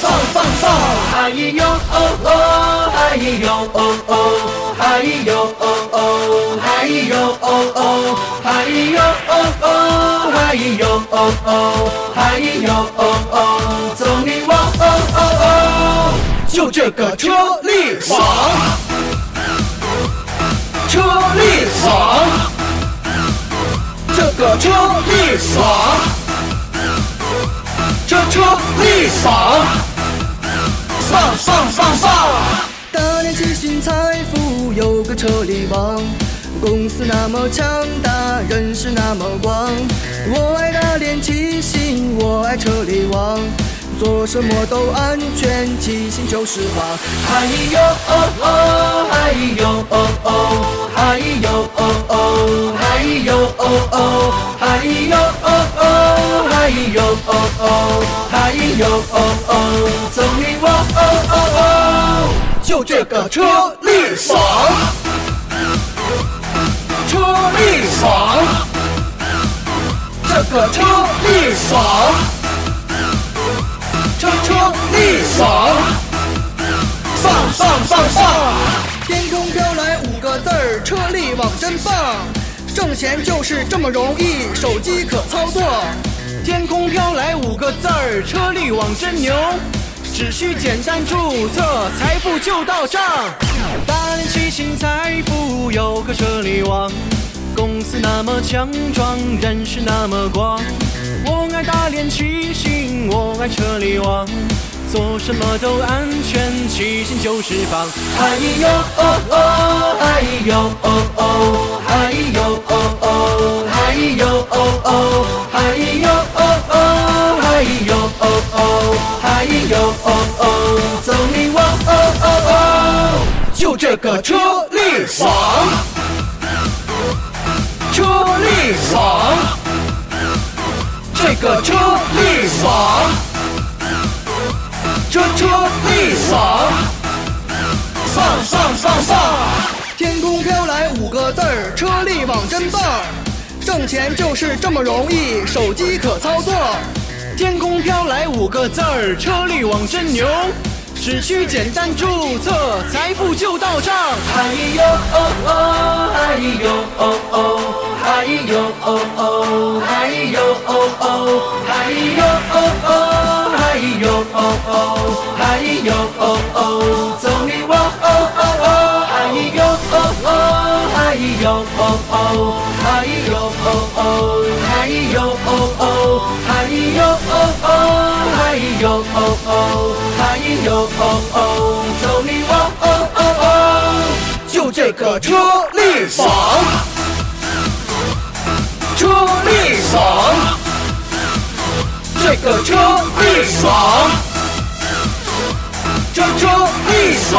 嗨哟哦哦，嗨哟哦哦，嗨哟哦哦，嗨哟哦哦，嗨哟哦哦，嗨哟哦哦，嗨哟哦哦，走你我哦哦哦，就这个车力爽，车力爽，这个车力爽，这车力爽。放放放放！大连七星财富有个车力王，公司那么强大，人是那么广。我爱大连七星，我爱车力王，做什么都安全，七星就是王。嗨哟哦哦，嗨哟哦哦，嗨哟哦哦，嗨哟哦哦，嗨哟，嗨哟哦哦，嗨哟哦哦，走你我哦哦哦，就这个车力爽，车力爽，这个车力爽，车车力爽。棒棒棒棒！天空飘来五个字儿，车力网真棒，挣钱就是这么容易，手机可操作。天空飘来五个字儿，车力网真牛，只需简单注册，财富就到账。大连七星财富有个车力网，公司那么强壮，人是那么广。我爱大连七星，我爱车力网。做什么都安全，七星就是棒。嗨哟哦哦，嗨哟哦哦，嗨哟哦哦，嗨哟哦哦，嗨哟哦，嗨哟哦哦，走你我哦哦哦，就这个车力爽，车力爽，这个车力爽。车车力爽，放放放放！天空飘来五个字儿，车力网真棒，挣钱就是这么容易，手机可操作。天空飘来五个字儿，车力网真牛，只需简单注册，财富就到账。嗨哟哦哦，嗨哟哦哦，嗨哟哦哦，嗨哟哦哦，嗨哟哦哦，嗨哟哦哦，嗨哟哦哦，走你我哦哦哦，嗨哟哦哦，嗨哟哦哦，嗨哟哦哦，嗨哟哦哦，嗨哟哦哦，嗨哟哦哦，嗨哟哦哦，走你哇哦哦哦，就这个车力爽，车力爽，这个车力爽，这车力爽。